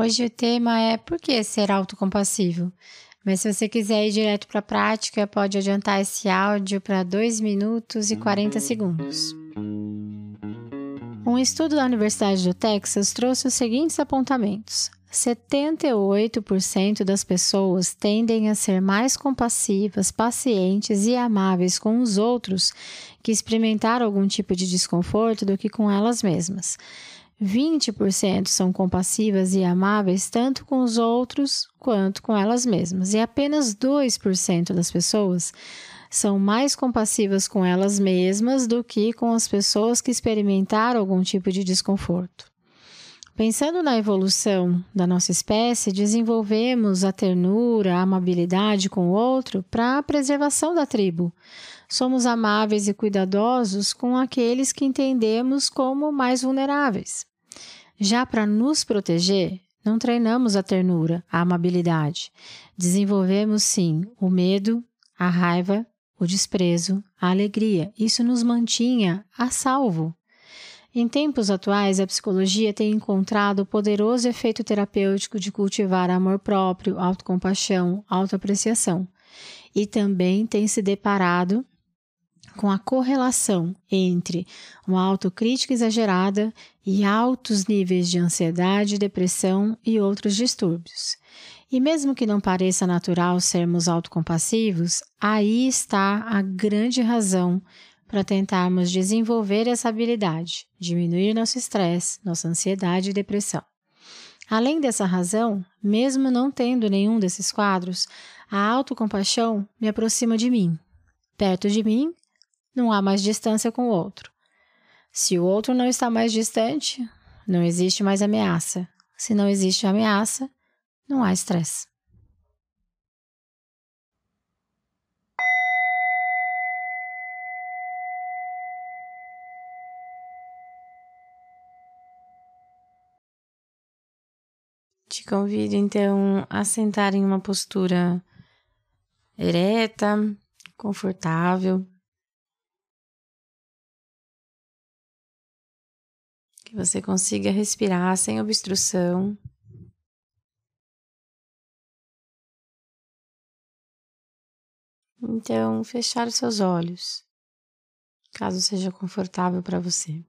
Hoje o tema é por que ser autocompassivo? Mas se você quiser ir direto para a prática, pode adiantar esse áudio para 2 minutos e 40 segundos. Um estudo da Universidade do Texas trouxe os seguintes apontamentos. 78% das pessoas tendem a ser mais compassivas, pacientes e amáveis com os outros que experimentaram algum tipo de desconforto do que com elas mesmas. 20% são compassivas e amáveis tanto com os outros quanto com elas mesmas, e apenas 2% das pessoas são mais compassivas com elas mesmas do que com as pessoas que experimentaram algum tipo de desconforto. Pensando na evolução da nossa espécie, desenvolvemos a ternura, a amabilidade com o outro para a preservação da tribo. Somos amáveis e cuidadosos com aqueles que entendemos como mais vulneráveis. Já para nos proteger, não treinamos a ternura, a amabilidade. Desenvolvemos sim o medo, a raiva, o desprezo, a alegria. Isso nos mantinha a salvo. Em tempos atuais, a psicologia tem encontrado o poderoso efeito terapêutico de cultivar amor próprio, autocompaixão, autoapreciação. E também tem se deparado com a correlação entre uma autocrítica exagerada e altos níveis de ansiedade, depressão e outros distúrbios. E mesmo que não pareça natural sermos autocompassivos, aí está a grande razão para tentarmos desenvolver essa habilidade, diminuir nosso estresse, nossa ansiedade e depressão. Além dessa razão, mesmo não tendo nenhum desses quadros, a autocompaixão me aproxima de mim. Perto de mim, não há mais distância com o outro. Se o outro não está mais distante, não existe mais ameaça. Se não existe ameaça, não há estresse. Te convido então a sentar em uma postura ereta, confortável. Que você consiga respirar sem obstrução. Então, fechar os seus olhos, caso seja confortável para você.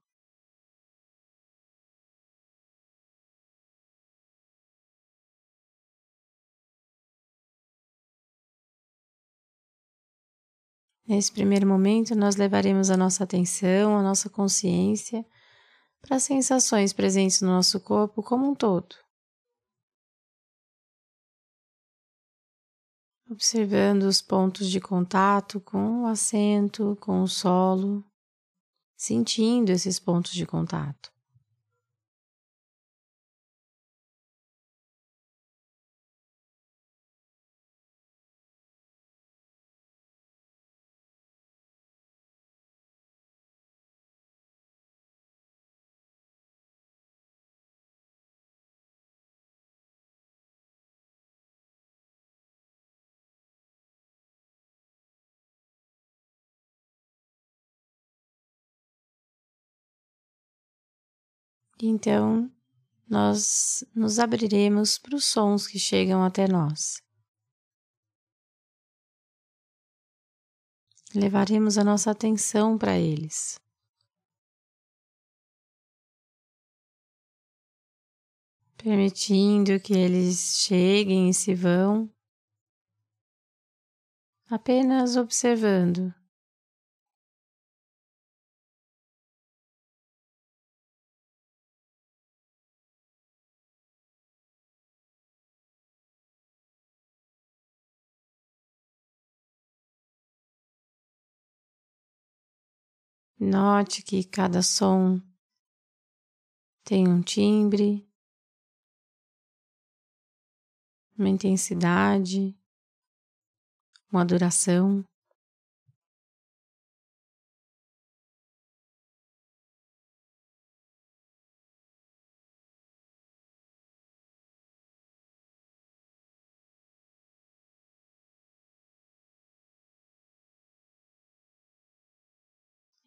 Nesse primeiro momento, nós levaremos a nossa atenção, a nossa consciência para as sensações presentes no nosso corpo como um todo. Observando os pontos de contato com o assento, com o solo, sentindo esses pontos de contato. Então, nós nos abriremos para os sons que chegam até nós. Levaremos a nossa atenção para eles. Permitindo que eles cheguem e se vão, apenas observando. Note que cada som tem um timbre, uma intensidade, uma duração.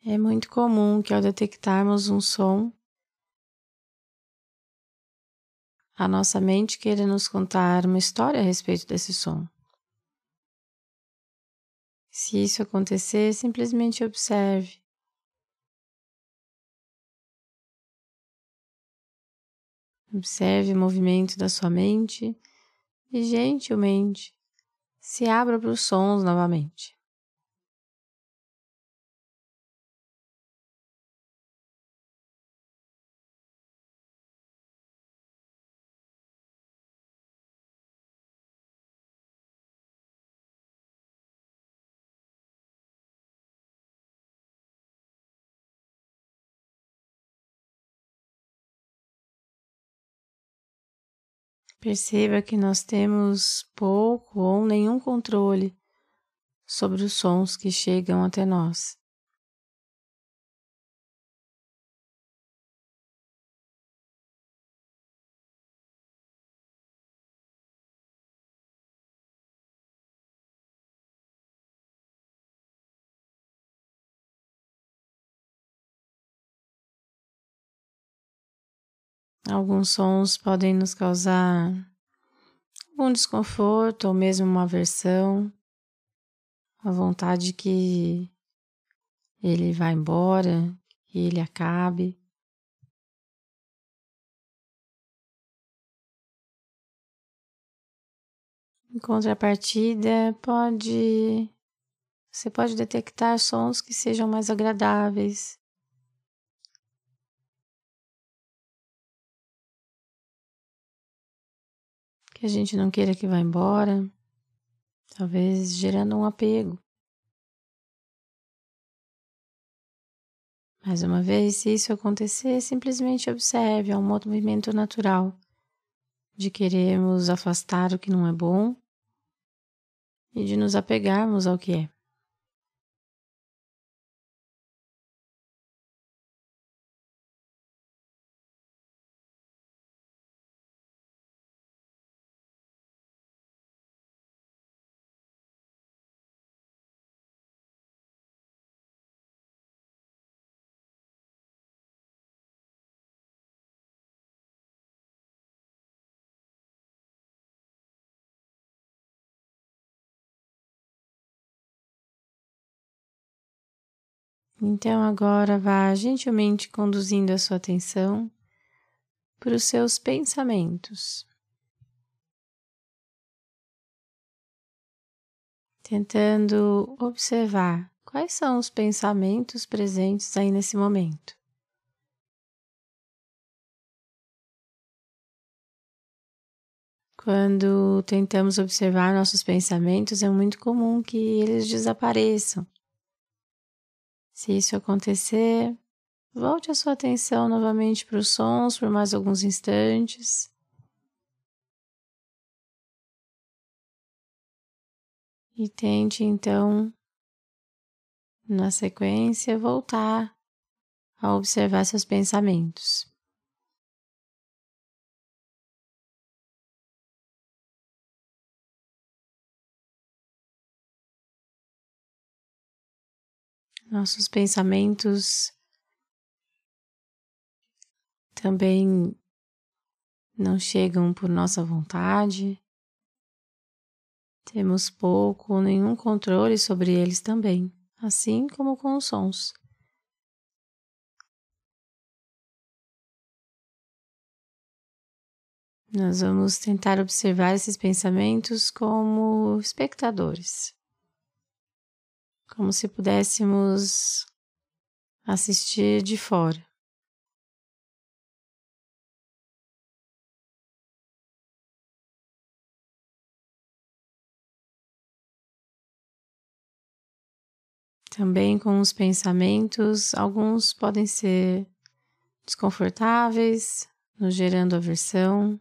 É muito comum que ao detectarmos um som, a nossa mente queira nos contar uma história a respeito desse som. Se isso acontecer, simplesmente observe. Observe o movimento da sua mente e gentilmente se abra para os sons novamente. Perceba que nós temos pouco ou nenhum controle sobre os sons que chegam até nós. Alguns sons podem nos causar algum desconforto ou mesmo uma aversão, a vontade que ele vá embora, que ele acabe. Em contrapartida, pode você pode detectar sons que sejam mais agradáveis, a gente não queira que vá embora, talvez gerando um apego. Mais uma vez, se isso acontecer, simplesmente observe, é um movimento natural de querermos afastar o que não é bom e de nos apegarmos ao que é. Então agora vá gentilmente conduzindo a sua atenção para os seus pensamentos. Tentando observar quais são os pensamentos presentes aí nesse momento. Quando tentamos observar nossos pensamentos, é muito comum que eles desapareçam se isso acontecer, volte a sua atenção novamente para os sons por mais alguns instantes. E tente então, na sequência, voltar a observar seus pensamentos. Nossos pensamentos também não chegam por nossa vontade. Temos pouco ou nenhum controle sobre eles também, assim como com os sons. Nós vamos tentar observar esses pensamentos como espectadores como se pudéssemos assistir de fora. Também com os pensamentos, alguns podem ser desconfortáveis, nos gerando aversão.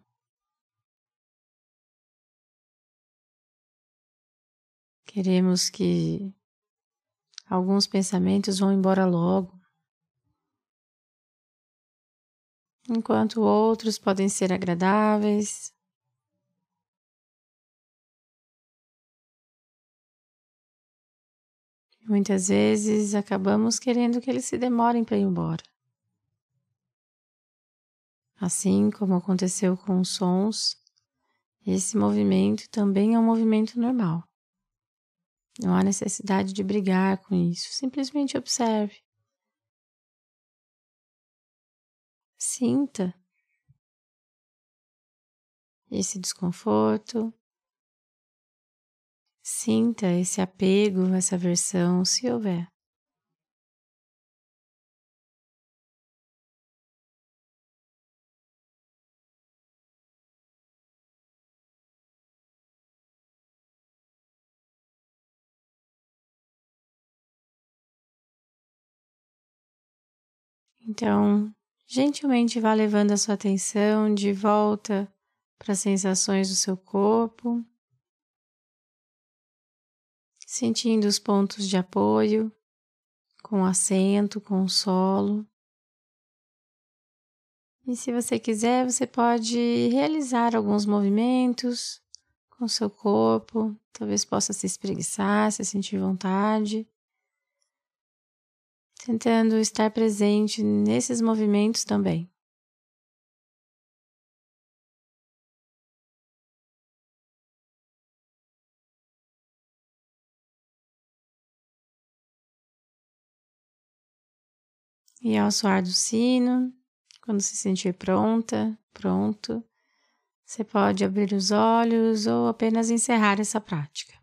Queremos que alguns pensamentos vão embora logo, enquanto outros podem ser agradáveis. Muitas vezes acabamos querendo que eles se demorem para ir embora. Assim como aconteceu com os sons, esse movimento também é um movimento normal. Não há necessidade de brigar com isso, simplesmente observe. Sinta esse desconforto, sinta esse apego, essa aversão, se houver. Então, gentilmente vá levando a sua atenção de volta para as sensações do seu corpo, sentindo os pontos de apoio com o assento, com o solo. E se você quiser, você pode realizar alguns movimentos com o seu corpo, talvez possa se espreguiçar, se sentir vontade tentando estar presente nesses movimentos também. E ao soar do sino, quando se sentir pronta, pronto, você pode abrir os olhos ou apenas encerrar essa prática.